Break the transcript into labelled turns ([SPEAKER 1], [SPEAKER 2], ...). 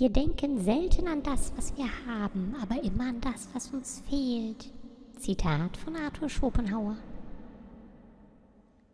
[SPEAKER 1] Wir denken selten an das, was wir haben, aber immer an das, was uns fehlt. Zitat von Arthur Schopenhauer.